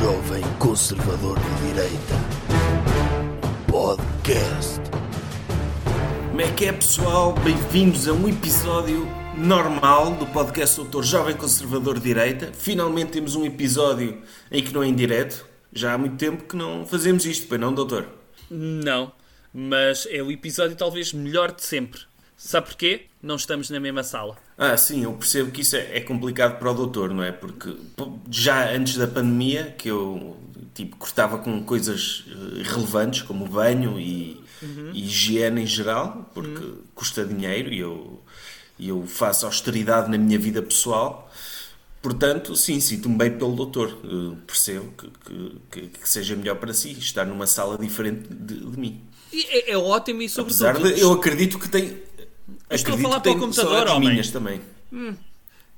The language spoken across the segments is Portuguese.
Jovem Conservador de Direita. Podcast. Como é que é, pessoal? Bem-vindos a um episódio normal do podcast Doutor Jovem Conservador de Direita. Finalmente temos um episódio em que não é em direto. Já há muito tempo que não fazemos isto, pois não, doutor? Não, mas é o episódio talvez melhor de sempre. Sabe porquê? Não estamos na mesma sala. Ah, sim, eu percebo que isso é, é complicado para o doutor, não é? Porque já antes da pandemia, que eu tipo, cortava com coisas eh, relevantes, como banho e, e higiene em geral, porque custa dinheiro e eu, eu faço austeridade na minha vida pessoal. Portanto, sim, sinto-me bem pelo doutor. Eh, percebo que, que- que- seja melhor para si estar numa sala diferente de, de mim. É, é ótimo e sobretudo... Apesar de eu acredito que tem. Estou a falar para o computador, homem. minhas também.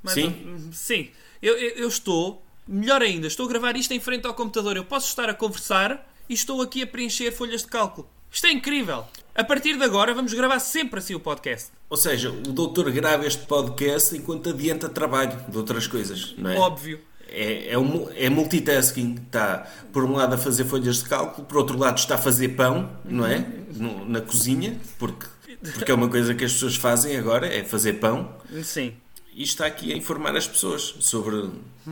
Sim? hum, Sim. Eu, eu- eu estou... Melhor ainda, estou a gravar isto em frente ao computador. Eu posso estar a conversar e estou aqui a preencher folhas de cálculo. Isto é incrível. A partir de agora vamos gravar sempre assim o podcast. Ou seja, o doutor grava este podcast enquanto adianta trabalho de outras coisas, não é? Óbvio. É, é, um- é multitasking. Está, por um lado, a fazer folhas de cálculo, por outro lado, está a fazer pão, não é? No- na cozinha, porque, porque é uma coisa que as pessoas fazem agora, é fazer pão. Sim. E está aqui a informar as pessoas sobre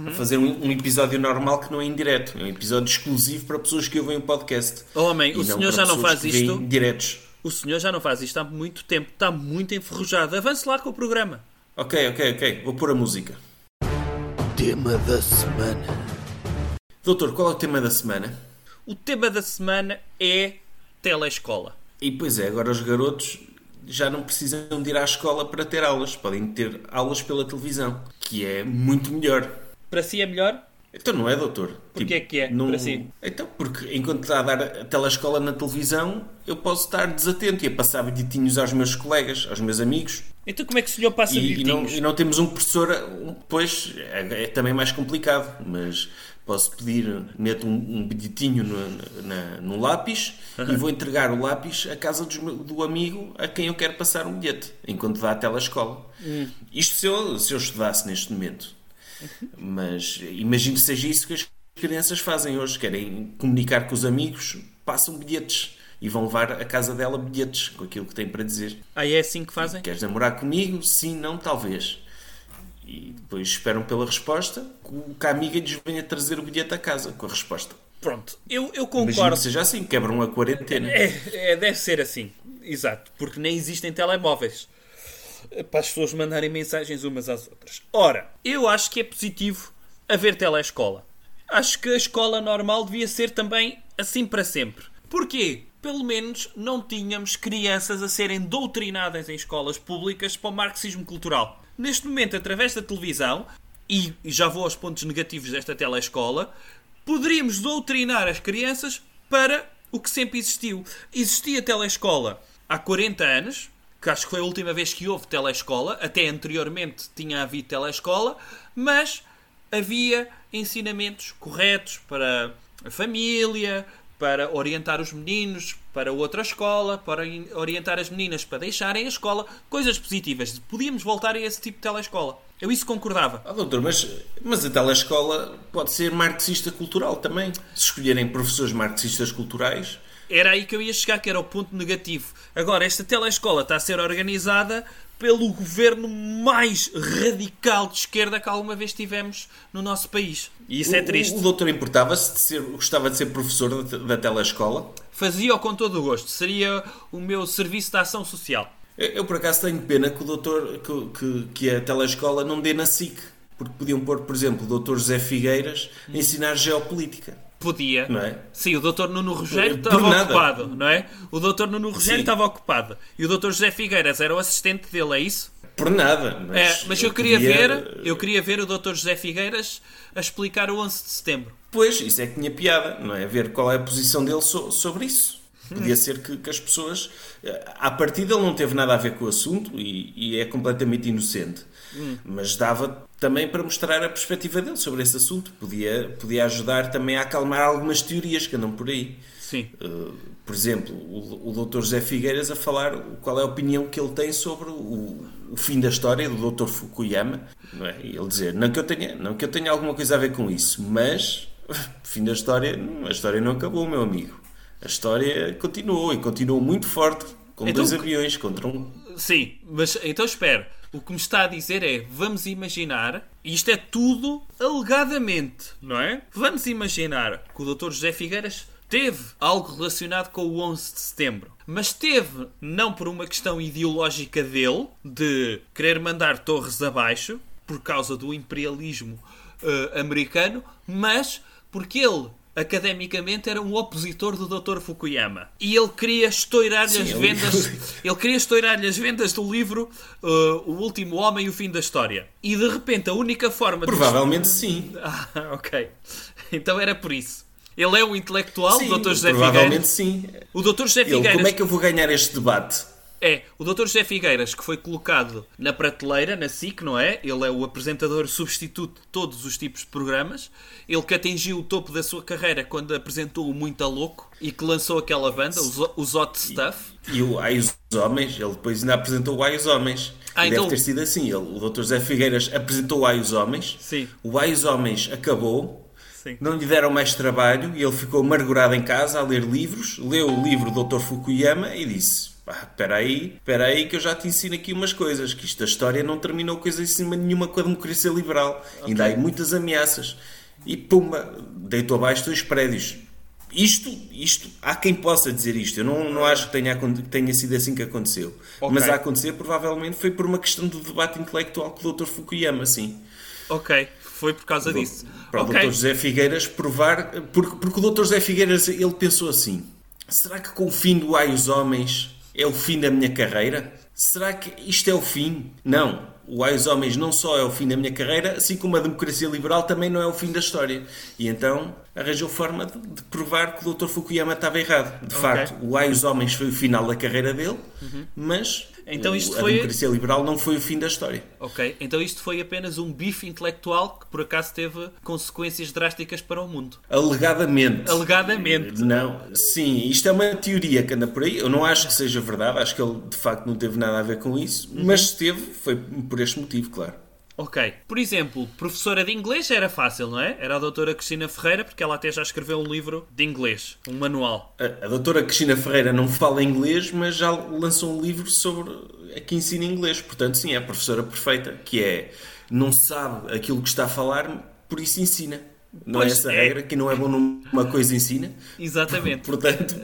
a fazer um, um episódio normal que não é em direto. É um episódio exclusivo para pessoas que ouvem o podcast. Homem, E o senhor já não faz isto? diretos. O senhor já não faz isto há muito tempo. Está muito enferrujado. Avance lá com o programa. Ok, ok, ok. Vou pôr a música. Tema da semana. Doutor, qual é o tema da semana? O tema da semana é telescola. E pois é, agora os garotos já não precisam de ir à escola para ter aulas. Podem ter aulas pela televisão, que é muito melhor. Para si é melhor? Então não é, doutor? Porquê é que é, para si? Então, porque enquanto está a dar a telescola na televisão, eu posso estar desatento e a passar bilhetinhos aos meus colegas, aos meus amigos. Então como é que o senhor passa E, e não, e não temos um professor, pois é, é também mais complicado, mas posso pedir, meto um, um bilhetinho no, na- no lápis e vou entregar o lápis à casa dos do amigo a quem eu quero passar um bilhete, enquanto dá a telescola. Hum. Isto se eu, se eu estudasse neste momento. Mas imagino que seja isso que as crianças fazem hoje, querem comunicar com os amigos, passam bilhetes e vão levar à casa dela bilhetes com aquilo que têm para dizer. Ah, é assim que fazem? Queres namorar comigo? Sim, não, talvez. E depois esperam pela resposta, que- a amiga lhes venha trazer o bilhete a casa com a resposta. Pronto, eu, eu Imagino concordo. que seja assim, quebram a quarentena. É, é, deve ser assim. Exato. Porque nem existem telemóveis. Para as pessoas mandarem mensagens umas às outras. Ora, eu acho que é positivo haver telescola. Acho que a escola normal devia ser também assim para sempre. Porquê? Pelo menos não tínhamos crianças a serem doutrinadas em escolas públicas para o marxismo cultural. Neste momento, através da televisão, e já vou aos pontos negativos desta telescola, poderíamos doutrinar as crianças para o que sempre existiu. Existia telescola há 40 anos, que acho que foi a última vez que houve telescola, até anteriormente tinha havido telescola, mas havia ensinamentos corretos para a família, para orientar os meninos para outra escola, para orientar as meninas para deixarem a escola, coisas positivas. Podíamos voltar a esse tipo de telescola. Eu isso concordava. Ah, doutor, mas, mas a telescola pode ser marxista cultural também. Se escolherem professores marxistas culturais, Era aí que eu ia chegar, que era o ponto negativo. Agora, esta telescola está a ser organizada pelo governo mais radical de esquerda que alguma vez tivemos no nosso país. E isso é o- triste. O, o doutor importava-se de ser, gostava de ser professor da, da telescola? Fazia-o com todo o gosto. Seria o meu serviço de ação social. Eu, eu, por acaso tenho pena que o doutor que, que, que a telescola não dê na SIC, porque podiam pôr, por exemplo, o doutor José Figueiras a ensinar geopolítica. Podia. Não é? Sim, o Dr. Nuno Rogério estava ocupado, não é? O Dr. Nuno Rogério estava ocupado. E o Dr. José Figueiras era o assistente dele, é isso? Por nada. Mas, É, mas eu queria podia- ver, eu queria ver o Dr. José Figueiras a explicar o 11 de setembro. Pois, isso é que tinha piada, não é? Ver qual é a posição dele so- sobre isso. Podia ser que, que as pessoas. eh, À partida, ele não teve nada a ver com o assunto e, e é completamente inocente. Mas dava também para mostrar a perspectiva dele sobre esse assunto. Podia, podia ajudar também a acalmar algumas teorias que andam por aí. Sim. Uh, por exemplo, o, o Dr. José Figueiras a falar qual é a opinião que ele tem sobre o, o fim da história do Dr. Fukuyama. Não é? E ele dizer, não que, eu tenha, não que eu tenha alguma coisa a ver com isso, mas fim da história, a história não acabou, meu amigo. A história continuou e continuou muito forte, com Então, dois aviões contra um. Sim, mas então espera. O que me está a dizer é, vamos imaginar, isto é tudo alegadamente, não é? Vamos imaginar que o Dr. José Figueiras teve algo relacionado com o 11 de setembro. Mas teve, não por uma questão ideológica dele, de querer mandar torres abaixo, por causa do imperialismo eh, americano, mas porque ele academicamente era um opositor do Dr. Fukuyama e ele queria estourar-lhe as ele- vendas ele queria estourar-lhe as vendas do livro uh, O Último Homem e o Fim da História. E de repente a única forma de. Provavelmente sim. Ah, ok. Então era por isso. Ele é um intelectual, Sim, o Dr. José provavelmente Figueiras. sim. O Dr. José como é que eu vou ganhar este debate? É o Dr. José Figueiras que foi colocado na prateleira, na SIC, não é? Ele é o apresentador substituto de todos os tipos de programas. Ele que atingiu o topo da sua carreira quando apresentou o Muito a Louco e que lançou aquela banda, os, Hot Stuff. E o Ai os Homens, ele depois ainda apresentou o Ai os Homens. Ah, e então- Deve ter sido assim. Ele, o Dr. José Figueiras apresentou o Ai os Homens. Sim. O Ai os Homens acabou. Sim. Não lhe deram mais trabalho e ele ficou amargurado em casa a ler livros. Leu o livro do Dr. Fukuyama e disse: "Pá, Espera aí, espera aí que eu já te ensino aqui umas coisas. Que isto da história não terminou coisa em cima nenhuma com a democracia liberal. Ainda há aí muitas ameaças. E pumba, deitou abaixo dois prédios. Isto, isto, há quem possa dizer isto. Eu não, não acho que tenha, que tenha sido assim que aconteceu. Ok. Mas a acontecer, provavelmente, foi por uma questão de debate intelectual com o Dr. Fukuyama, sim. Ok, foi por causa disso. Para o Ok. Dr. José Figueiras provar. Porque, porque o Dr. José Figueiras ele pensou assim: será que com o fim do Ai os Homens é o fim da minha carreira? Será que isto é o fim? Não. O Ai os Homens não só é o fim da minha carreira, assim como a democracia liberal também não é o fim da história. E então arranjou forma de, de provar que o Dr. Fukuyama estava errado. De facto, o Ai os Homens foi o final da carreira dele, mas Então o- isto a foi- democracia liberal não foi o fim da história. Ok, então isto foi apenas um bife intelectual que por acaso teve consequências drásticas para o mundo. Alegadamente. Alegadamente. Não, sim, isto é uma teoria que anda por aí. Eu não acho que seja verdade, acho que ele de facto não teve nada a ver com isso, Uhum. mas se teve, foi por este motivo, claro. Ok. Por exemplo, professora de inglês era fácil, não é? Era a doutora Cristina Ferreira, porque ela até já escreveu um livro de inglês, um manual. A, a doutora Cristina Ferreira não fala inglês, mas já lançou um livro sobre a que ensina inglês. Portanto, sim, é a professora perfeita, que é não sabe aquilo que está a falar, por isso ensina. Não Pois é essa a é. regra, que não é bom numa coisa ensina. Exatamente. Portanto,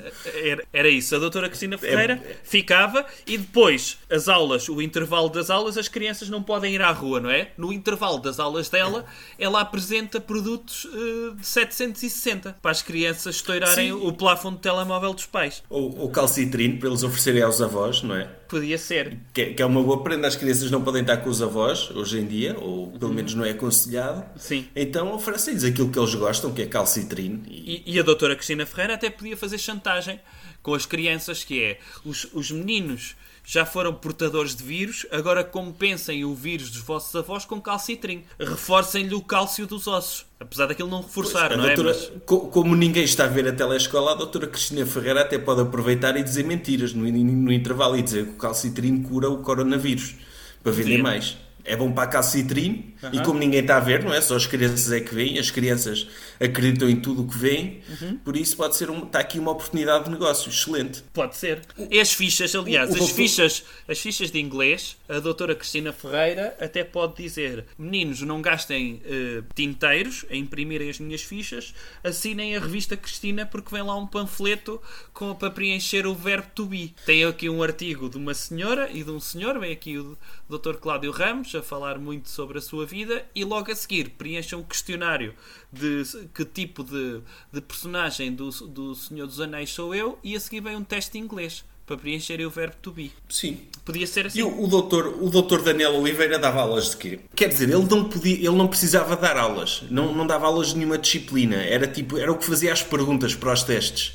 Era, era isso. A doutora Cristina Ferreira ficava e depois as aulas, o intervalo das aulas, as crianças não podem ir à rua, não é? No intervalo das aulas dela, ela apresenta produtos eh, de 760 para as crianças estourarem Sim. o plafond de telemóvel dos pais. ou, ou calcitrino, para eles oferecerem aos avós, não é? Podia ser. Que é, que é uma boa prenda. As crianças não podem estar com os avós hoje em dia, ou pelo menos não é aconselhado. Sim. Então oferecem-lhes aquilo que eles gostam, que é calcitrino. E, E, e a doutora Cristina Ferreira até podia fazer chantagem com as crianças, que é os, os meninos já foram portadores de vírus, agora compensem o vírus dos vossos avós com calcitrim. Reforcem-lhe o cálcio dos ossos. Apesar daquilo não reforçar, a não é? doutora, Mas- co- Como ninguém está a ver a telescola, a doutora Cristina Ferreira até pode aproveitar e dizer mentiras no, no intervalo e dizer que o calcitrino cura o coronavírus para vender Podia. mais. É bom para a calcitrino e como ninguém está a ver, não é? Só as crianças é que veem, as crianças acreditam em tudo o que veem, Uhum. por isso pode ser um, está aqui uma oportunidade de negócio excelente. Pode ser. E as fichas, aliás, o as doutor- fichas, as fichas de inglês, a doutora Cristina Ferreira até pode dizer: meninos, não gastem eh, tinteiros a imprimirem as minhas fichas, assinem a revista Cristina porque vem lá um panfleto com, para preencher o verbo to be. Tem aqui um artigo de uma senhora e de um senhor, vem aqui o Dr. Cláudio Ramos a falar muito sobre a sua vida e logo a seguir preencham um questionário de que tipo de, de personagem do, do Senhor dos Anéis sou eu e a seguir vem um teste de inglês para preencherem o verbo to be. Sim. Podia ser assim. E o, o doutor, o doutor Daniel Oliveira dava aulas de quê? Quer dizer, ele não, podia, ele não precisava dar aulas, não, não dava aulas de nenhuma disciplina, era tipo, era o que fazia as perguntas para os testes,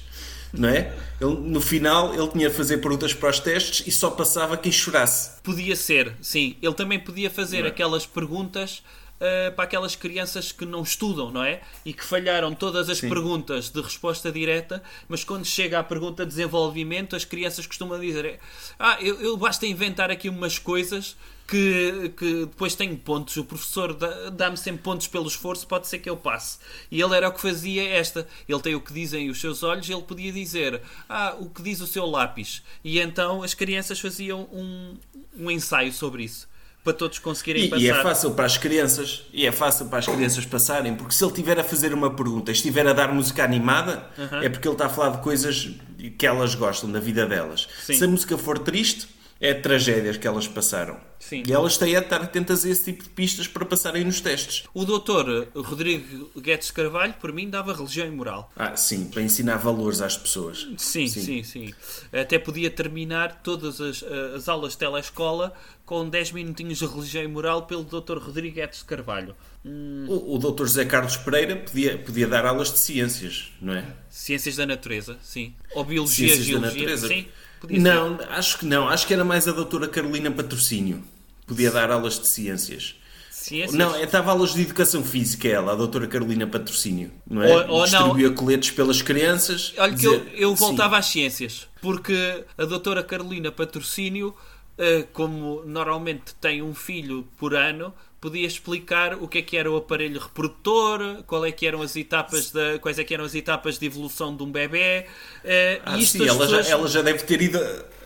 não é? Ele, no final ele tinha de fazer perguntas para os testes e só passava quem chorasse. Podia ser, sim. Ele também podia fazer é? aquelas perguntas uh, para aquelas crianças que não estudam, não é? E que falharam todas as perguntas de resposta direta, mas quando chega à pergunta de desenvolvimento, as crianças costumam dizer: Ah, eu, eu basta inventar aqui umas coisas que, que depois tenho pontos. O professor dá-me sempre pontos pelo esforço, pode ser que eu passe. E ele era o que fazia esta. Ele tem o que dizem os seus olhos, ele podia dizer ah, o que diz o seu lápis. E então as crianças faziam um, um ensaio sobre isso para todos conseguirem e, passar. E é fácil para as crianças, e é fácil para as crianças passarem, porque se ele estiver a fazer uma pergunta, estiver a dar música animada, é porque ele está a falar de coisas que elas gostam da vida delas. Sim. Se a música for triste, é tragédias que elas passaram. Sim. E elas têm a estar atentas a esse tipo de pistas para passarem nos testes. O doutor Rodrigo Guedes Carvalho, por mim, dava religião e moral. Ah, sim, para ensinar valores às pessoas. Sim, sim, sim. sim. Até podia terminar todas as, eh, as aulas de telescola com 10 minutinhos de religião e moral pelo doutor Rodrigo Guedes Carvalho. Hum... O, o doutor José Carlos Pereira podia, podia dar aulas de ciências, não é? Ciências da natureza, sim. Ou biologia, ciências geologia, da natureza. sim. Não, acho que não. Acho que era mais a doutora Carolina Patrocínio. Podia dar aulas de ciências. Ciências? Não, estava aulas de educação física, ela, a doutora Carolina Patrocínio. Não é? Ou, ou Distribuía não. coletes pelas crianças. Olha que eu, eu voltava Sim. às ciências. Porque a doutora Carolina Patrocínio, eh, como normalmente tem um filho por ano, podia explicar o que é que era o aparelho reprodutor, qual é que eram as etapas da, quais é que eram as etapas de evolução de um bebê. Uh, ah, sim, ela, pessoas... já, ela já deve ter ido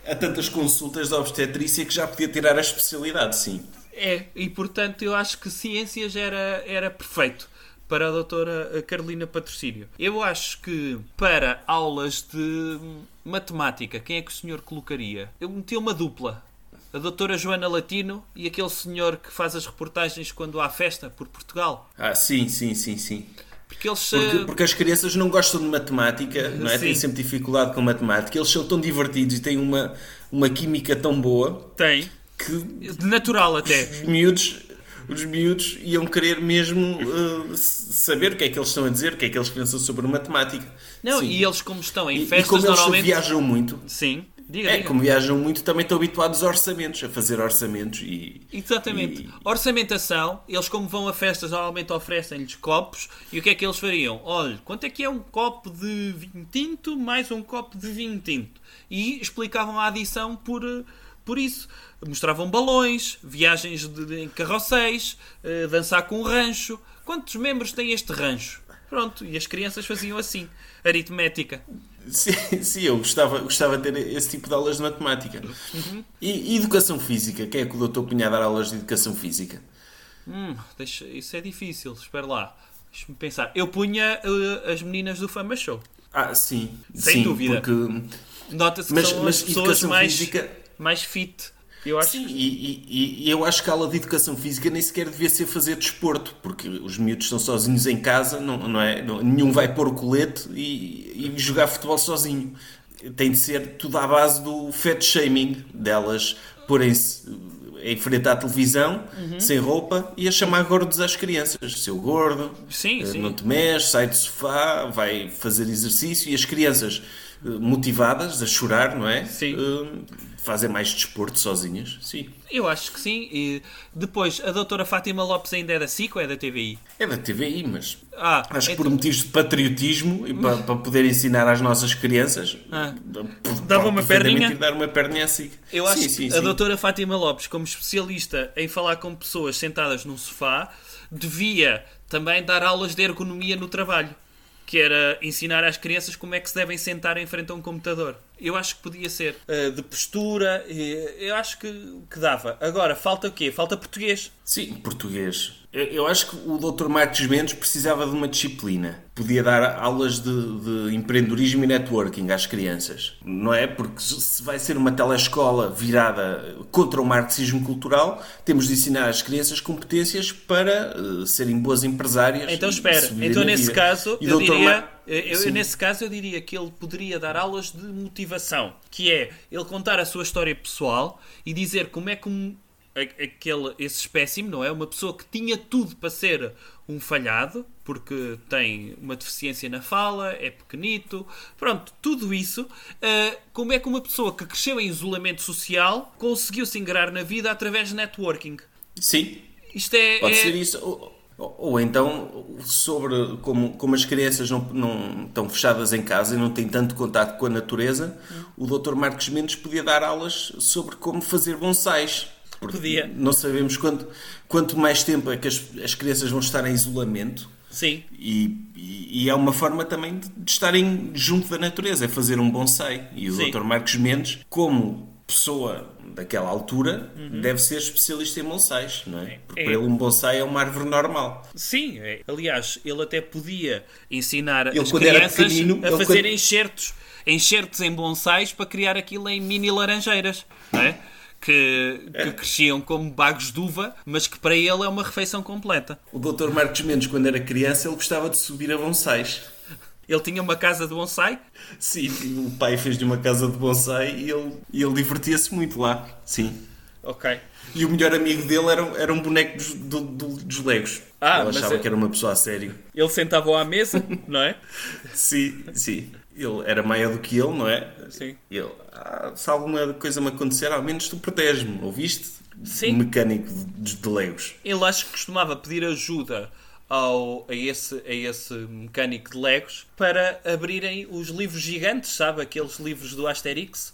a, tantas consultas da obstetrícia que já podia tirar a especialidade, sim. É, e portanto eu acho que ciências era, era perfeito para a doutora Carolina Patrocínio. Eu acho que para aulas de matemática, quem é que o senhor colocaria? Eu meti uma dupla a doutora Joana Latino e aquele senhor que faz as reportagens quando há festa por Portugal. Ah, sim, sim, sim, sim. Porque, eles, porque, porque, as crianças não gostam de matemática, não é? têm sempre dificuldade com matemática. Eles são tão divertidos e têm uma, uma química tão boa. Tem. Que natural até. Os miúdos, os miúdos iam querer mesmo uh, saber o que é que eles estão a dizer, o que é que eles pensam sobre matemática. Não, Sim. e eles como estão em festas e, e como eles normalmente... viajam muito. Sim. Diga, é, diga. como viajam muito, também estão habituados a orçamentos, a fazer orçamentos e. Exatamente. E... Orçamentação, eles, como vão a festas, normalmente oferecem-lhes copos. E o que é que eles fariam? Olha, quanto é que é um copo de vinho tinto mais um copo de vinho tinto? E explicavam a adição por, por isso. Mostravam balões, viagens de, em carrosséis, uh, dançar com um rancho. Quantos membros tem este rancho? Pronto, e as crianças faziam assim, aritmética. Sim, sim, eu gostava, gostava de ter esse tipo de aulas de matemática. Uhum. E, e, educação física? Quem é que o doutor punha a dar aulas de educação física? Hum, deixa, isso é difícil, espera lá. Deixa-me pensar. Eu punha uh, as meninas do Fama Show. Ah, sim. Sem sim, dúvida. Porque... Nota-se que mas, são mas as pessoas mais, física... mais fit. Eu acho... Sim, e, e, e, eu acho que a aula de educação física nem sequer devia ser fazer desporto, porque os miúdos estão sozinhos em casa, não, não é? Não, nenhum vai pôr o colete e, e, jogar futebol sozinho. Tem de ser tudo à base do fat shaming, delas porem-se em frente à televisão, uhum. sem roupa, e a chamar gordos às crianças. Seu gordo, sim, eh, sim. não te mexe, sai do sofá, vai fazer exercício, e as crianças eh, motivadas a chorar, não é? Sim. Uh, fazem mais desporto sozinhas, sim. Eu acho que sim. E depois, a doutora Fátima Lopes ainda é da SIC ou é da TVI? É da TVI, mas ah, acho que então... por motivos de patriotismo e para, para poder ensinar às nossas crianças, ah. dava uma perninha. dar uma perninha assim. Eu acho sim, que sim, a sim. doutora Fátima Lopes, como especialista em falar com pessoas sentadas num sofá, devia também dar aulas de ergonomia no trabalho que era ensinar às crianças como é que se devem sentar em frente a um computador. Eu acho que podia ser. Uh, de postura, eu acho que, que dava. Agora, falta o quê? Falta português. Sim, português. Eu, acho que o Dr. Marcos Mendes precisava de uma disciplina. Podia dar aulas de, de, empreendedorismo e networking às crianças. Não é? Porque se vai ser uma telescola virada contra o marxismo cultural, temos de ensinar às crianças competências para uh, serem boas empresárias. Então, espera. Então, nesse caso, eu diria... Mar... Eu, eu, nesse caso, eu diria que ele poderia dar aulas de motivação, que é ele contar a sua história pessoal e dizer como é que um, aquele, esse espécime, não é? Uma pessoa que tinha tudo para ser um falhado, porque tem uma deficiência na fala, é pequenito, pronto, tudo isso. Uh, como é que uma pessoa que cresceu em isolamento social conseguiu se ingrar na vida através de networking? Sim. Isto é. Pode é- ser isso. Ou, então, sobre como, como as crianças não, não estão fechadas em casa e não têm tanto contato com a natureza, o Dr. Marcos Mendes podia dar aulas sobre como fazer bonsais. Podia. Não sabemos quanto, quanto mais tempo é que as, as crianças vão estar em isolamento. Sim. E, e- e é uma forma também de, de estarem junto da natureza, é fazer um bonsai. E o Sim. Dr. Marcos Mendes, como pessoa daquela altura, Uhum. deve ser especialista em bonsais, não é? Porque É. para ele um bonsai é uma árvore normal. Sim, é. aliás, ele até podia ensinar Ele, as crianças a fazer quando- enxertos, enxertos em bonsais para criar aquilo em mini laranjeiras, não é? Que, que cresciam como bagos de uva, mas que para ele é uma refeição completa. O Dr. Marcos Mendes, quando era criança, ele gostava de subir a bonsais. Ele tinha uma casa de bonsai, Sim, o pai fez-lhe uma casa de bonsai e ele, ele divertia-se muito lá. Sim. ok. E o melhor amigo dele era, era um boneco dos, do- do- dos Legos. Ah, ele achava é- que era uma pessoa a sério. Ele sentava à mesa, não é? Sim, sim. Ele era maior do que ele, não é? Sim. Ele, ah, se alguma coisa me acontecer, ao menos tu proteges-me, ouviste? Sim. Mecânico de, de Legos. Ele acho que costumava pedir ajuda ao, a, esse, a esse mecânico de Legos para abrirem os livros gigantes, sabe? Aqueles livros do Asterix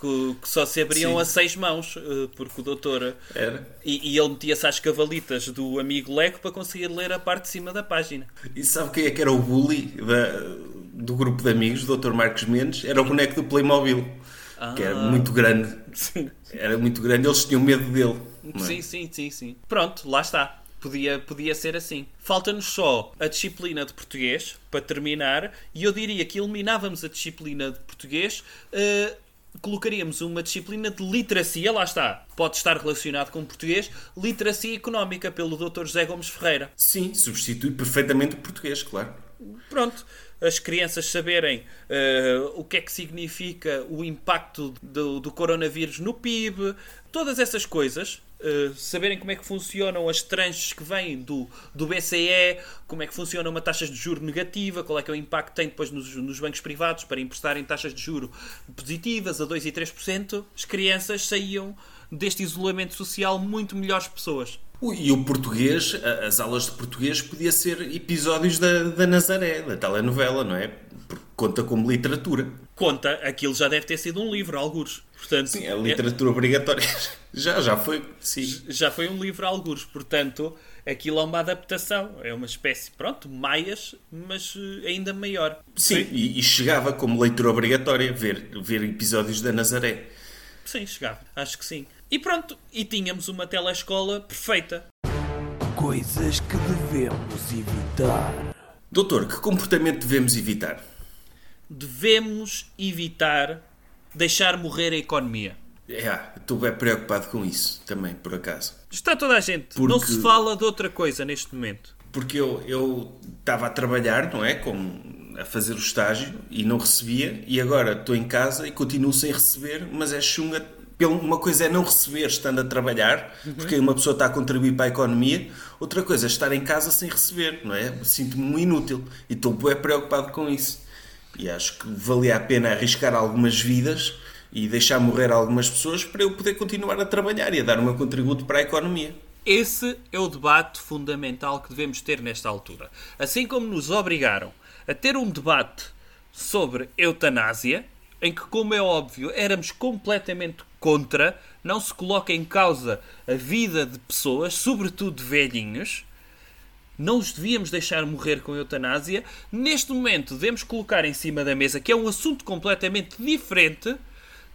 que, que só se abriam Sim. a seis mãos, eh, porque o doutor. Era. E, e ele metia-se às cavalitas do amigo Lego para conseguir ler a parte de cima da página. E sabe quem é que era o bully da- do grupo de amigos, do Dr. Marcos Mendes? Era o boneco do Playmobil. Que era Ah. muito grande. Sim, Era muito grande, eles tinham medo dele. é? sim, sim, sim, sim. Pronto, lá está. Podia, podia ser assim. Falta-nos só a disciplina de português para terminar, e eu diria que eliminávamos a disciplina de português, eh, colocaríamos uma disciplina de literacia, lá está, pode estar relacionado com português, literacia económica pelo Dr. José Gomes Ferreira. Sim, substitui perfeitamente o português, claro. Pronto, as crianças saberem eh, o que é que significa o impacto do, do coronavírus no PIB, todas essas coisas, eh, saberem como é que funcionam as tranches que vêm do, do BCE, como é que funciona uma taxa de juro negativa, qual é que é o impacto que tem depois nos, nos bancos privados para emprestarem taxas de juro positivas a 2 e 3%, as crianças saíam deste isolamento social muito melhores pessoas. E o português, a- as aulas de português, podia ser episódios da, da Nazaré, da telenovela, não é? Porque conta como literatura. Conta, aquilo já deve ter sido um livro, algures. Portanto, Sim, é literatura obrigatória. Já, já foi, sim. já foi um livro algures, portanto, aquilo é uma adaptação, é uma espécie, pronto, maias, mas eh, ainda maior. Sim, e, e chegava como leitura obrigatória ver, ver episódios da Nazaré. Sim, chegava, acho que sim. E pronto, e tínhamos uma telescola perfeita. Coisas que devemos evitar. Doutor, que comportamento devemos evitar? Devemos evitar deixar morrer a economia. É, estou bem preocupado com isso também, por acaso. Está toda a gente. Porque- Não se fala de outra coisa neste momento. Porque eu eu estava a trabalhar, não é? Com, a fazer o estágio e não recebia, e agora estou em casa e continuo sem receber, mas é chunga. Uma coisa é não receber estando a trabalhar, porque aí uma pessoa está a contribuir para a economia, outra coisa é estar em casa sem receber, não é? Sinto-me inútil e estou bem preocupado com isso. E acho que valia a pena arriscar algumas vidas e deixar morrer algumas pessoas para eu poder continuar a trabalhar e a dar o meu contributo para a economia. Esse é o debate fundamental que devemos ter nesta altura. Assim como nos obrigaram a ter um debate sobre eutanásia, em que, como é óbvio, éramos completamente contra, não se coloca em causa a vida de pessoas, sobretudo de velhinhos, não os devíamos deixar morrer com eutanásia. Neste momento, devemos colocar em cima da mesa que é um assunto completamente diferente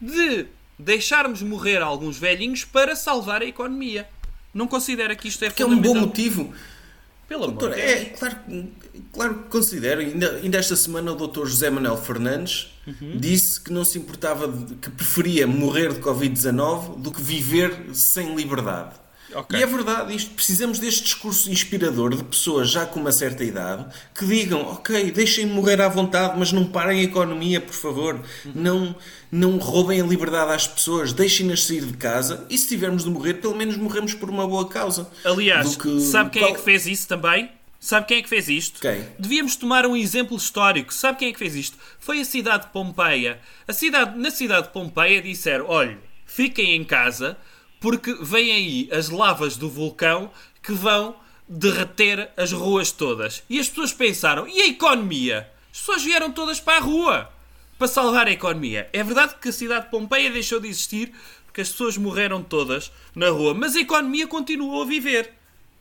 de deixarmos morrer alguns velhinhos para salvar a economia. Não considera que isto é Que é um bom motivo. Pelo amor Doutor, de é, claro, claro que considero. Ainda, ainda esta semana o doutor José Manuel Fernandes Uhum. disse que não se importava, de, que preferia morrer de Covid-19 do que viver sem liberdade. Ok. E é verdade, isto, precisamos deste discurso inspirador de pessoas já com uma certa idade que digam, ok, deixem morrer à vontade, mas não parem a economia, por favor. Não, não roubem a liberdade às pessoas, deixem-nas sair de casa e se tivermos de morrer, pelo menos morremos por uma boa causa. Aliás, que- sabe quem é que fez isso também? Sabe quem é que fez isto? Quem? Devíamos tomar um exemplo histórico. Sabe quem é que fez isto? Foi a cidade de Pompeia. A cidade, na cidade de Pompeia disseram: olha, fiquem em casa porque vêm aí as lavas do vulcão que vão derreter as ruas todas. E as pessoas pensaram: e a economia? As pessoas vieram todas para a rua para salvar a economia. É verdade que a cidade de Pompeia deixou de existir porque as pessoas morreram todas na rua, mas a economia continuou a viver.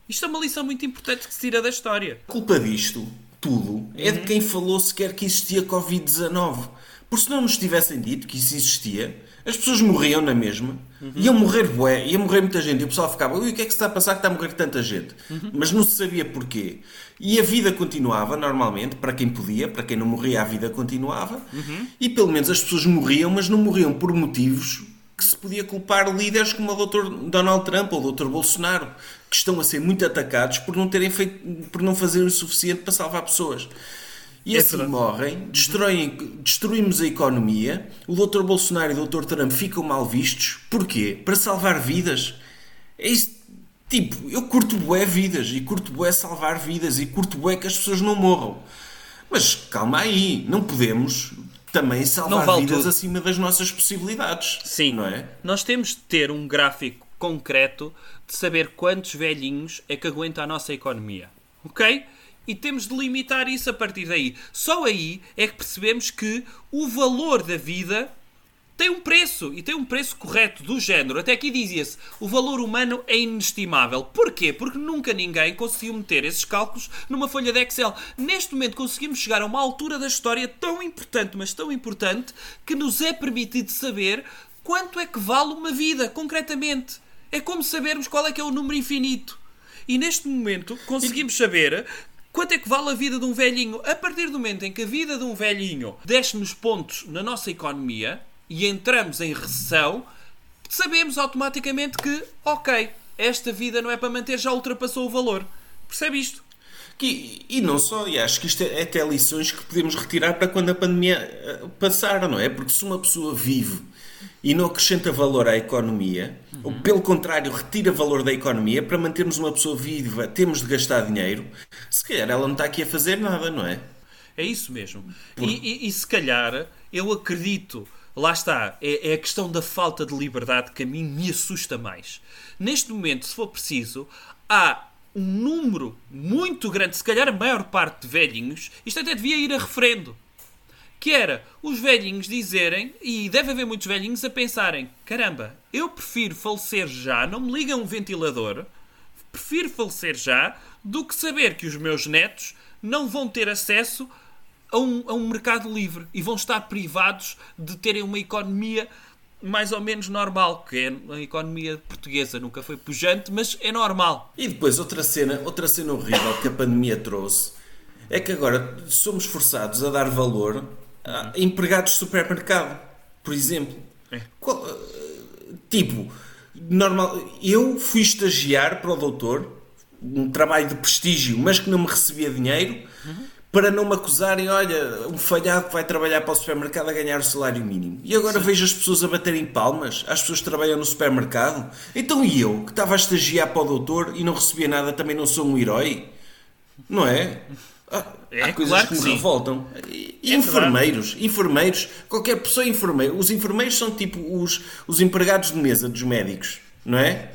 Isto é uma lição muito importante que se tira da história. A culpa disto, tudo, é de quem falou sequer que existia Covid-19. Porque se não nos tivessem dito que isso existia, as pessoas morriam na mesma. Iam morrer bué, ia morrer muita gente. E o pessoal ficava, ui, o que é que se está a passar que está a morrer tanta gente? Mas não se sabia porquê. E a vida continuava normalmente, para quem podia, para quem não morria, a vida continuava. E pelo menos as pessoas morriam, mas não morriam por motivos que se podia culpar líderes como o Dr. Donald Trump ou o Dr. Bolsonaro, que estão a ser muito atacados por não terem feito, por não fazerem o suficiente para salvar pessoas. E É assim verdade. morrem, destroem, destruímos a economia, o Dr. Bolsonaro e o Dr. Trump ficam mal vistos. Porquê? Para salvar vidas. É isso. Tipo, eu curto bué vidas e curto bué salvar vidas e curto bué que as pessoas não morram. Mas calma aí, não podemos também salvar vale vidas tudo. acima das nossas possibilidades. Sim. Não é? Nós temos de ter um gráfico concreto de saber quantos velhinhos é que aguenta a nossa economia. Ok? E temos de limitar isso a partir daí. Só aí é que percebemos que o valor da vida tem um preço e tem um preço correto do género. Até aqui dizia-se: o valor humano é inestimável. Porquê? Porque nunca ninguém conseguiu meter esses cálculos numa folha de Excel. Neste momento conseguimos chegar a uma altura da história tão importante, mas tão importante, que nos é permitido saber quanto é que vale uma vida, concretamente. É como sabermos qual é que é o número infinito. E neste momento conseguimos saber quanto é que vale a vida de um velhinho. A partir do momento em que a vida de um velhinho desce-nos pontos na nossa economia e entramos em recessão, sabemos automaticamente que, ok, esta vida não é para manter, já ultrapassou o valor. Percebe isto? Que- e não só, e acho que isto é até lições que podemos retirar para quando a pandemia eh, passar, não é? Porque se uma pessoa vive e não acrescenta valor à economia, ou pelo contrário, retira valor da economia, para mantermos uma pessoa viva temos de gastar dinheiro, se calhar ela não está aqui a fazer nada, não é? É isso mesmo. E, e- e se calhar, eu acredito, lá está, é, é a questão da falta de liberdade que a mim me assusta mais. Neste momento, se for preciso, há um número muito grande, se calhar a maior parte de velhinhos, isto até devia ir a referendo. Que era os velhinhos dizerem, e deve haver muitos velhinhos a pensarem: caramba, eu prefiro falecer já, não me liga um ventilador, prefiro falecer já do que saber que os meus netos não vão ter acesso a um, a um mercado livre e vão estar privados de terem uma economia mais ou menos normal, que é a economia portuguesa nunca foi pujante, mas é normal. E depois outra cena, outra cena horrível que a pandemia trouxe é que agora somos forçados a dar valor a empregados de supermercado, por exemplo. É. Qual- eh, tipo, normal, eu fui estagiar para o doutor, um trabalho de prestígio, mas que não me recebia dinheiro, para não me acusarem, olha, um falhado que vai trabalhar para o supermercado a ganhar o salário mínimo. E agora vejo as pessoas a baterem palmas, as pessoas que trabalham no supermercado. Então e eu, que estava a estagiar para o doutor e não recebia nada, também não sou um herói? Não é? É, há coisas claro que, que me sim. revoltam. E É enfermeiros, enfermeiros, qualquer pessoa é enfermeiro. Os enfermeiros são tipo os, os empregados de mesa dos médicos, não é?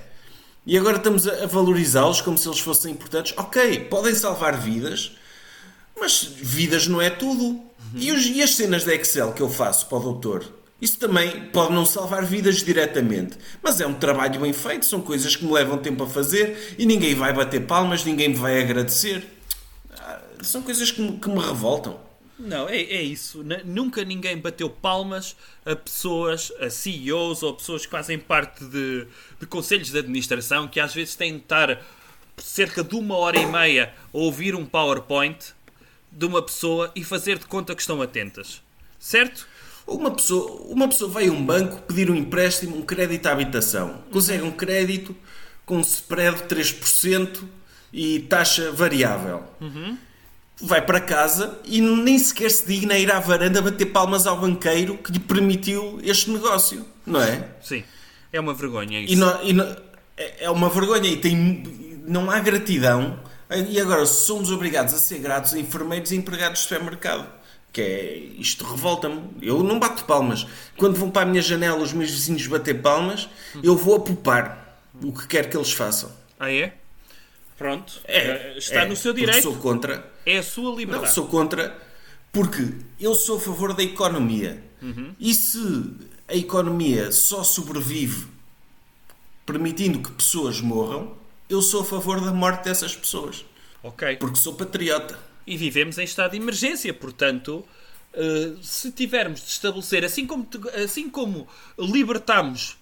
E agora estamos a, a valorizá-los como se eles fossem importantes. Ok, podem salvar vidas, mas vidas não é tudo. E, os- e as cenas de Excel que eu faço para o doutor? Isso também pode não salvar vidas diretamente, mas é um trabalho bem feito, são coisas que me levam tempo a fazer e ninguém vai bater palmas, ninguém me vai agradecer. São coisas que me, que me revoltam. Não, é, é isso. N- nunca ninguém bateu palmas a pessoas, a CEOs ou pessoas que fazem parte de, de conselhos de administração que às vezes têm de estar cerca de uma hora e meia a ouvir um PowerPoint de uma pessoa e fazer de conta que estão atentas. Certo? Uma pessoa, uma pessoa vai a um banco pedir um empréstimo, um crédito à habitação. Consegue um crédito com spread de 3% e taxa variável. Vai para casa e nem sequer se digna a ir à varanda bater palmas ao banqueiro que lhe permitiu este negócio, não é? Sim. É uma vergonha isso. E não- e não- é é uma vergonha e tem, não há gratidão. E agora somos obrigados a ser gratos a enfermeiros e empregados de supermercado. Que é, isto revolta-me. Eu não bato palmas. Quando vão para a minha janela os meus vizinhos bater palmas, eu vou a poupar o que quer que eles façam. Ah, é? Pronto, É, eh, está é, no seu direito, Sou contra. é a sua Não, liberdade. sou contra porque eu sou a favor da economia. E se a economia só sobrevive permitindo que pessoas morram, eu sou a favor da morte dessas pessoas. Ok. Porque sou patriota. E vivemos em estado de emergência, portanto, eh, se tivermos de estabelecer, assim como, assim como libertamos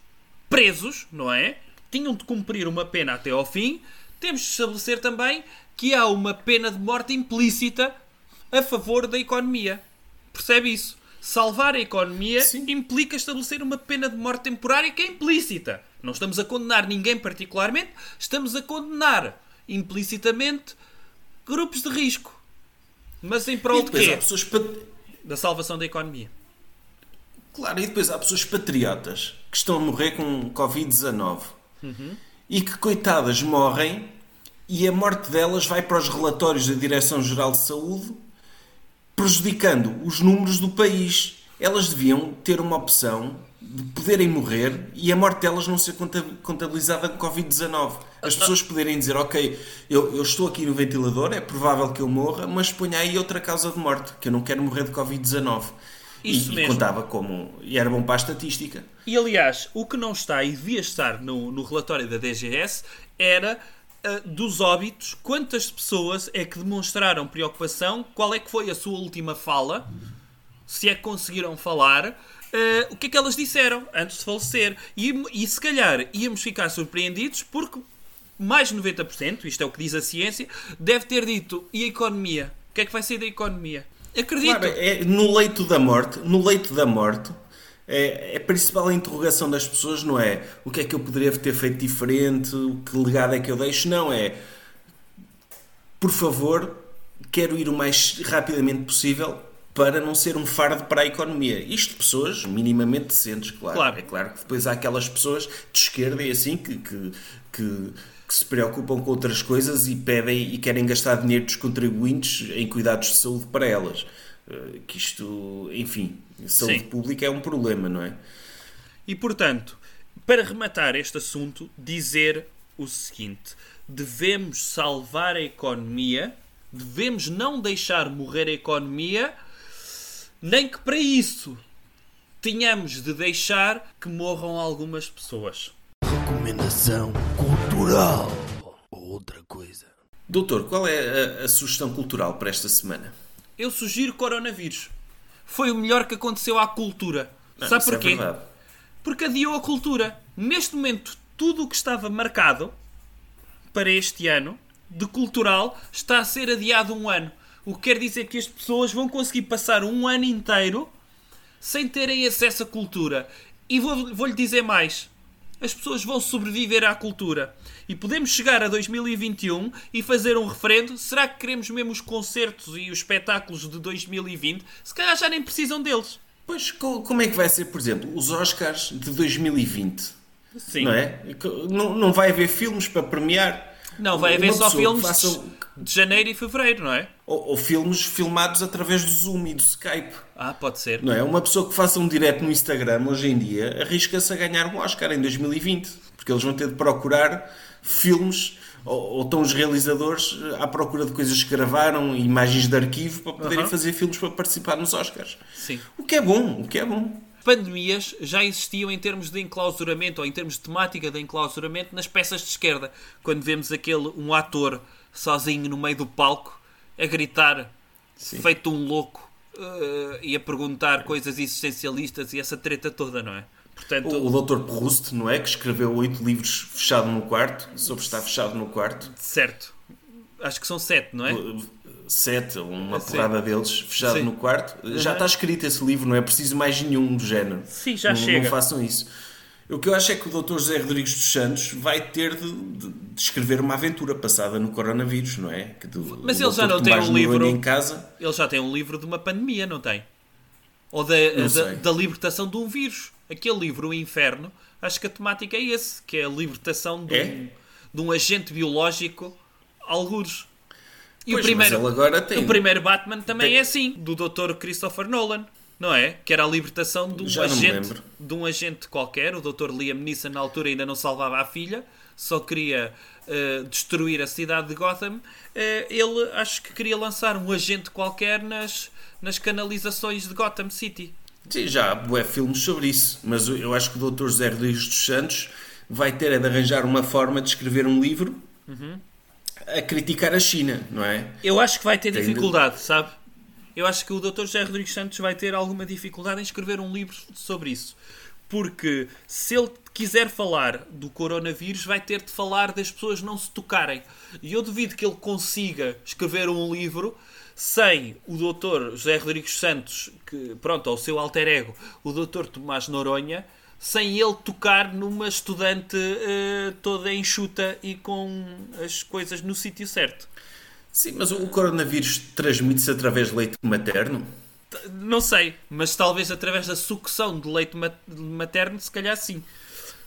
presos, não é? Tinham de cumprir uma pena até ao fim, temos de estabelecer também que há uma pena de morte implícita a favor da economia. Percebe isso? Salvar a economia Sim. implica estabelecer uma pena de morte temporária que é implícita. Não estamos a condenar ninguém particularmente, estamos a condenar implicitamente grupos de risco. Mas em prol de quê? pessoas pat- Da salvação da economia. Claro, e depois há pessoas patriotas que estão a morrer com Covid-19 e que, coitadas, morrem e a morte delas vai para os relatórios da Direção-Geral de Saúde, prejudicando os números do país. Elas deviam ter uma opção de poderem morrer e a morte delas não ser conta- contabilizada com Covid-19. As pessoas poderem dizer, ok, eu, eu estou aqui no ventilador, é provável que eu morra, mas ponha aí outra causa de morte, que eu não quero morrer de Covid-19. Isso e, e mesmo. contava como. E era bom para a estatística. E aliás, o que não está e devia estar no, no relatório da DGS era ah, dos óbitos, quantas pessoas é que demonstraram preocupação, qual é que foi a sua última fala, se é que conseguiram falar, ah, o que é que elas disseram antes de falecer. E, e se calhar íamos ficar surpreendidos porque mais de 90%, isto é o que diz a ciência, deve ter dito e a economia? O que é que vai sair da economia? Acredito. Claro, é, no leito da morte, no leito da morte, é, é a principal interrogação das pessoas não é o que é que eu poderia ter feito diferente, que legado é que eu deixo, não é por favor, quero ir o mais rapidamente possível para não ser um fardo para a economia. Isto de pessoas minimamente decentes, claro. Claro. É claro que depois há aquelas pessoas de esquerda e assim que, que, que, que se preocupam com outras coisas e pedem e querem gastar dinheiro dos contribuintes em cuidados de saúde para elas. Eh, Que isto, enfim, saúde Sim. pública é um problema, não é? E portanto, para rematar este assunto, dizer o seguinte: devemos salvar a economia, devemos não deixar morrer a economia, nem que para isso tenhamos de deixar que morram algumas pessoas. Recomendação cultural. Ou outra coisa. Doutor, qual é a, a sugestão cultural para esta semana? Eu sugiro coronavírus. Foi o melhor que aconteceu à cultura. Não, Sabe isso porquê? É. Porque adiou a cultura. Neste momento, tudo o que estava marcado para este ano de cultural está a ser adiado um ano. O que quer dizer que as pessoas vão conseguir passar um ano inteiro sem terem acesso à cultura. E vou- vou-lhe dizer mais: as pessoas vão sobreviver à cultura. E podemos chegar a 2021 e fazer um referendo. Será que queremos mesmo os concertos e os espetáculos de 2020? Se calhar já nem precisam deles. Pois, co- como é que vai ser, por exemplo, os Oscars de 2020? Sim. Não é? Não, não vai haver filmes para premiar? Não, vai haver só filmes faça- de janeiro e fevereiro, não é? ou, ou filmes filmados através do Zoom e do Skype. Ah, pode ser. Não é? Uma pessoa que faça um direto no Instagram hoje em dia arrisca-se a ganhar um Oscar em 2020. Porque eles vão ter de procurar filmes ou, ou estão os realizadores à procura de coisas que gravaram, imagens de arquivo para poderem Aham. fazer filmes para participar nos Oscars. Sim. O que é bom, o que é bom. Pandemias já existiam em termos de enclausuramento ou em termos de temática de enclausuramento nas peças de esquerda. Quando vemos aquele um ator sozinho no meio do palco a gritar, feito um louco, eh, e a perguntar coisas existencialistas e essa treta toda, não é? Portanto, O, o Dr. Proust, não é? Que escreveu oito livros fechado no quarto, sobre estar fechado no quarto. certo. Acho que são sete, não é? Sete, ou uma Sim. porrada deles fechado Sim. no quarto. Já está escrito esse livro, não é preciso mais nenhum do género. Sim, já não, chega. Não façam isso. O que eu acho é que o Dr. José Rodrigues dos Santos vai ter de, de- de escrever uma aventura passada no coronavírus, não é? Que do- Mas ele já não tem Tomás um livro- em casa. Ele já tem um livro de uma pandemia, não tem? Ou da, da, da libertação de um vírus. Aquele livro, O Inferno, acho que a temática é esse, que é a libertação de, É? um, de um agente biológico, algures. E Pois, o primeiro, agora tem- o primeiro Batman também tem- é assim, do Dr. Christopher Nolan, não é? Que era a libertação de um, Já agente, de um agente qualquer, o Dr. Liam Neeson na altura ainda não salvava a filha, só queria uh, destruir a cidade de Gotham, uh, ele acho que queria lançar um agente qualquer nas, nas canalizações de Gotham City. Sim, já há bué filmes sobre isso, mas eu acho que o Dr. José Rodrigues dos Santos vai ter de arranjar uma forma de escrever um livro uhum. A criticar a China, não é? Eu acho que vai ter Tem dificuldade, de... sabe? Eu acho que o Dr. José Rodrigues Santos vai ter alguma dificuldade em escrever um livro sobre isso. Porque se ele quiser falar do coronavírus, vai ter de falar das pessoas não se tocarem. E eu duvido que ele consiga escrever um livro sem o Dr. José Rodrigues Santos, que, pronto, ao seu alter ego, o Dr. Tomás Noronha, sem ele tocar numa estudante uh, toda enxuta e com as coisas no sítio certo. Sim, mas o coronavírus transmite-se através de leite materno? Não sei, mas talvez através da sucção de leite materno, se calhar sim.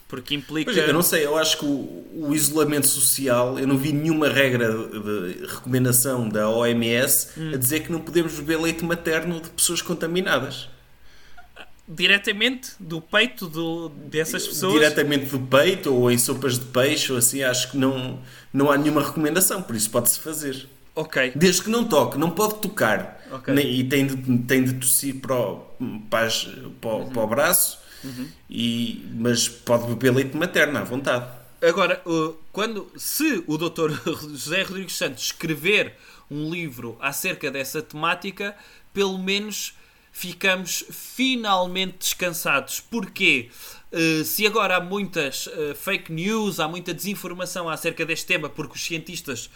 Porque implica. Pois, eu não sei, eu acho que o, o, isolamento social, eu não vi nenhuma regra de, recomendação da OMS hum. a dizer que não podemos beber leite materno de pessoas contaminadas. Diretamente do peito do, dessas pessoas? Diretamente do peito ou em sopas de peixe ou assim, acho que não, não há nenhuma recomendação, por isso pode-se fazer. Ok. Desde que não toque, não pode tocar. Okay. E tem de, tem de tossir para o, para, para, uhum. para o braço, uhum. e, mas pode beber leite materno à vontade. Agora, quando, se o Dr. José Rodrigues Santos escrever um livro acerca dessa temática, pelo menos ficamos finalmente descansados. Porquê? Uh, se agora há muitas uh, fake news, há muita desinformação acerca deste tema, porque os cientistas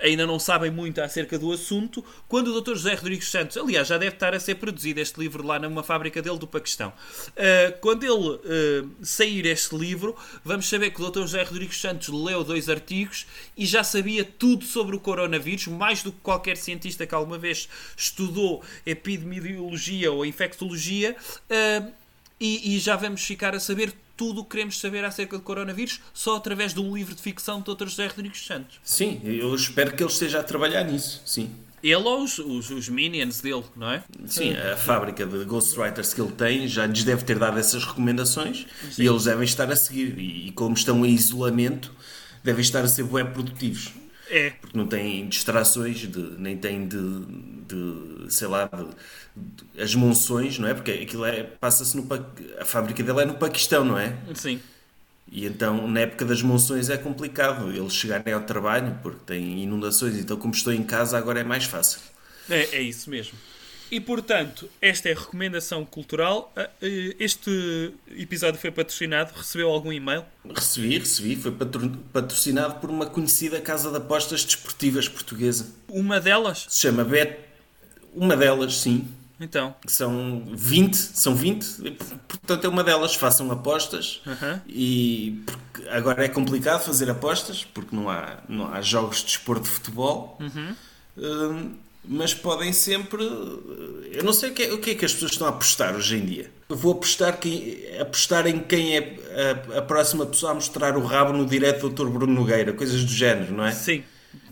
ainda não sabem muito acerca do assunto, quando o Dr. José Rodrigues Santos, aliás, já deve estar a ser produzido este livro lá numa fábrica dele do Paquistão. Uh, quando ele uh, sair este livro, vamos saber que o Dr. José Rodrigues Santos leu dois artigos e já sabia tudo sobre o coronavírus, mais do que qualquer cientista que alguma vez estudou epidemiologia ou infectologia. Uh, e, e, já vamos ficar a saber tudo o que queremos saber acerca do coronavírus só através de um livro de ficção de Dr. José Rodrigues Santos. Sim, eu espero que ele esteja a trabalhar nisso, sim. Ele ou os, os, os, minions dele, não é? Sim, a fábrica de ghostwriters que ele tem já lhes deve ter dado essas recomendações sim. e eles devem estar a seguir. E, e como estão em isolamento, devem estar a ser web produtivos. É. Porque não têm distrações, de, nem têm de, de sei lá, de, de, as monções, não é? Porque aquilo é, passa-se no. A fábrica dele é no Paquistão, não é? Sim. E então, na época das monções, é complicado eles chegarem ao trabalho porque têm inundações. Então, como estou em casa, agora é mais fácil. É, é isso mesmo. E portanto, esta é a recomendação cultural. Ah, eh, este episódio foi patrocinado. Recebeu algum e-mail? Recebi, recebi. Foi patrocinado por uma conhecida casa de apostas desportivas portuguesa. Uma delas? Se chama Bet. Uma delas, sim. Então. São 20, são 20, portanto é uma delas, façam apostas uhum. e agora é complicado fazer apostas porque não há, não há jogos de desporto de futebol. Uhum. Hum, mas podem sempre. Eu não sei o que, é, o que é que as pessoas estão a apostar hoje em dia. Eu vou apostar, que, apostar em quem é a, a, próxima pessoa a mostrar o rabo no direto do Dr. Bruno Nogueira, coisas do género, não é? Sim,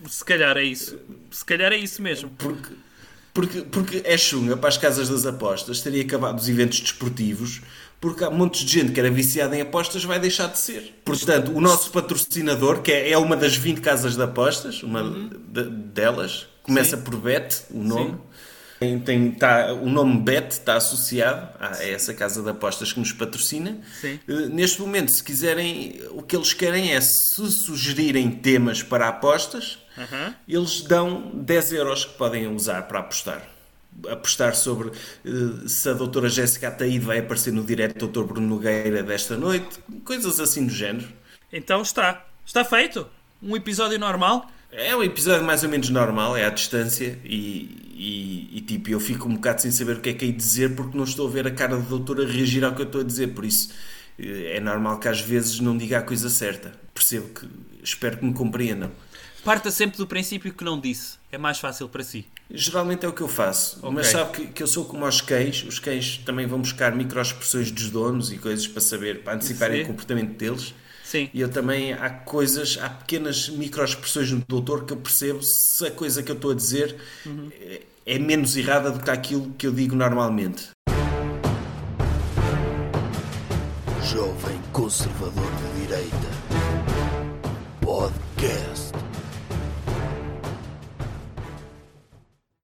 se calhar é isso. Se calhar é isso mesmo. Porque, porque, porque é chunga para as casas das apostas, teria acabado os eventos desportivos, porque há montes de gente que era viciada em apostas vai deixar de ser. Portanto, o nosso patrocinador, que é, é uma das 20 casas de apostas, uma uhum. de, delas, Começa Sim. por Bet, o nome. Tem, tem, tá, o nome Bet está associado a essa casa de apostas que nos patrocina. Uh, neste momento, se quiserem, o que eles querem é se sugerirem temas para apostas, uhum. eles dão 10 euros que podem usar para apostar. Apostar sobre uh, se a doutora Jéssica Ataíde vai aparecer no direto do doutor Bruno Nogueira desta noite, coisas assim do género. Então está. Está feito. Um episódio normal. É um episódio mais ou menos normal, é à distância e, e, e, tipo, eu fico um bocado sem saber o que é que hei de dizer porque não estou a ver a cara do doutor a reagir ao que eu estou a dizer, por isso eh, é normal que às vezes não diga a coisa certa. Percebo que, espero que me compreendam. Parta sempre do princípio que não disse, é mais fácil para si. Geralmente é o que eu faço, okay. mas sabe que, que eu sou como os cães, os cães também vão buscar microexpressões dos donos e coisas para saber, para anteciparem Sim. o comportamento deles. Sim. E eu também, há coisas, há pequenas microexpressões no doutor que eu percebo se a coisa que eu estou a dizer uhum. é, é menos errada do que aquilo que eu digo normalmente. Jovem conservador de direita. Podcast.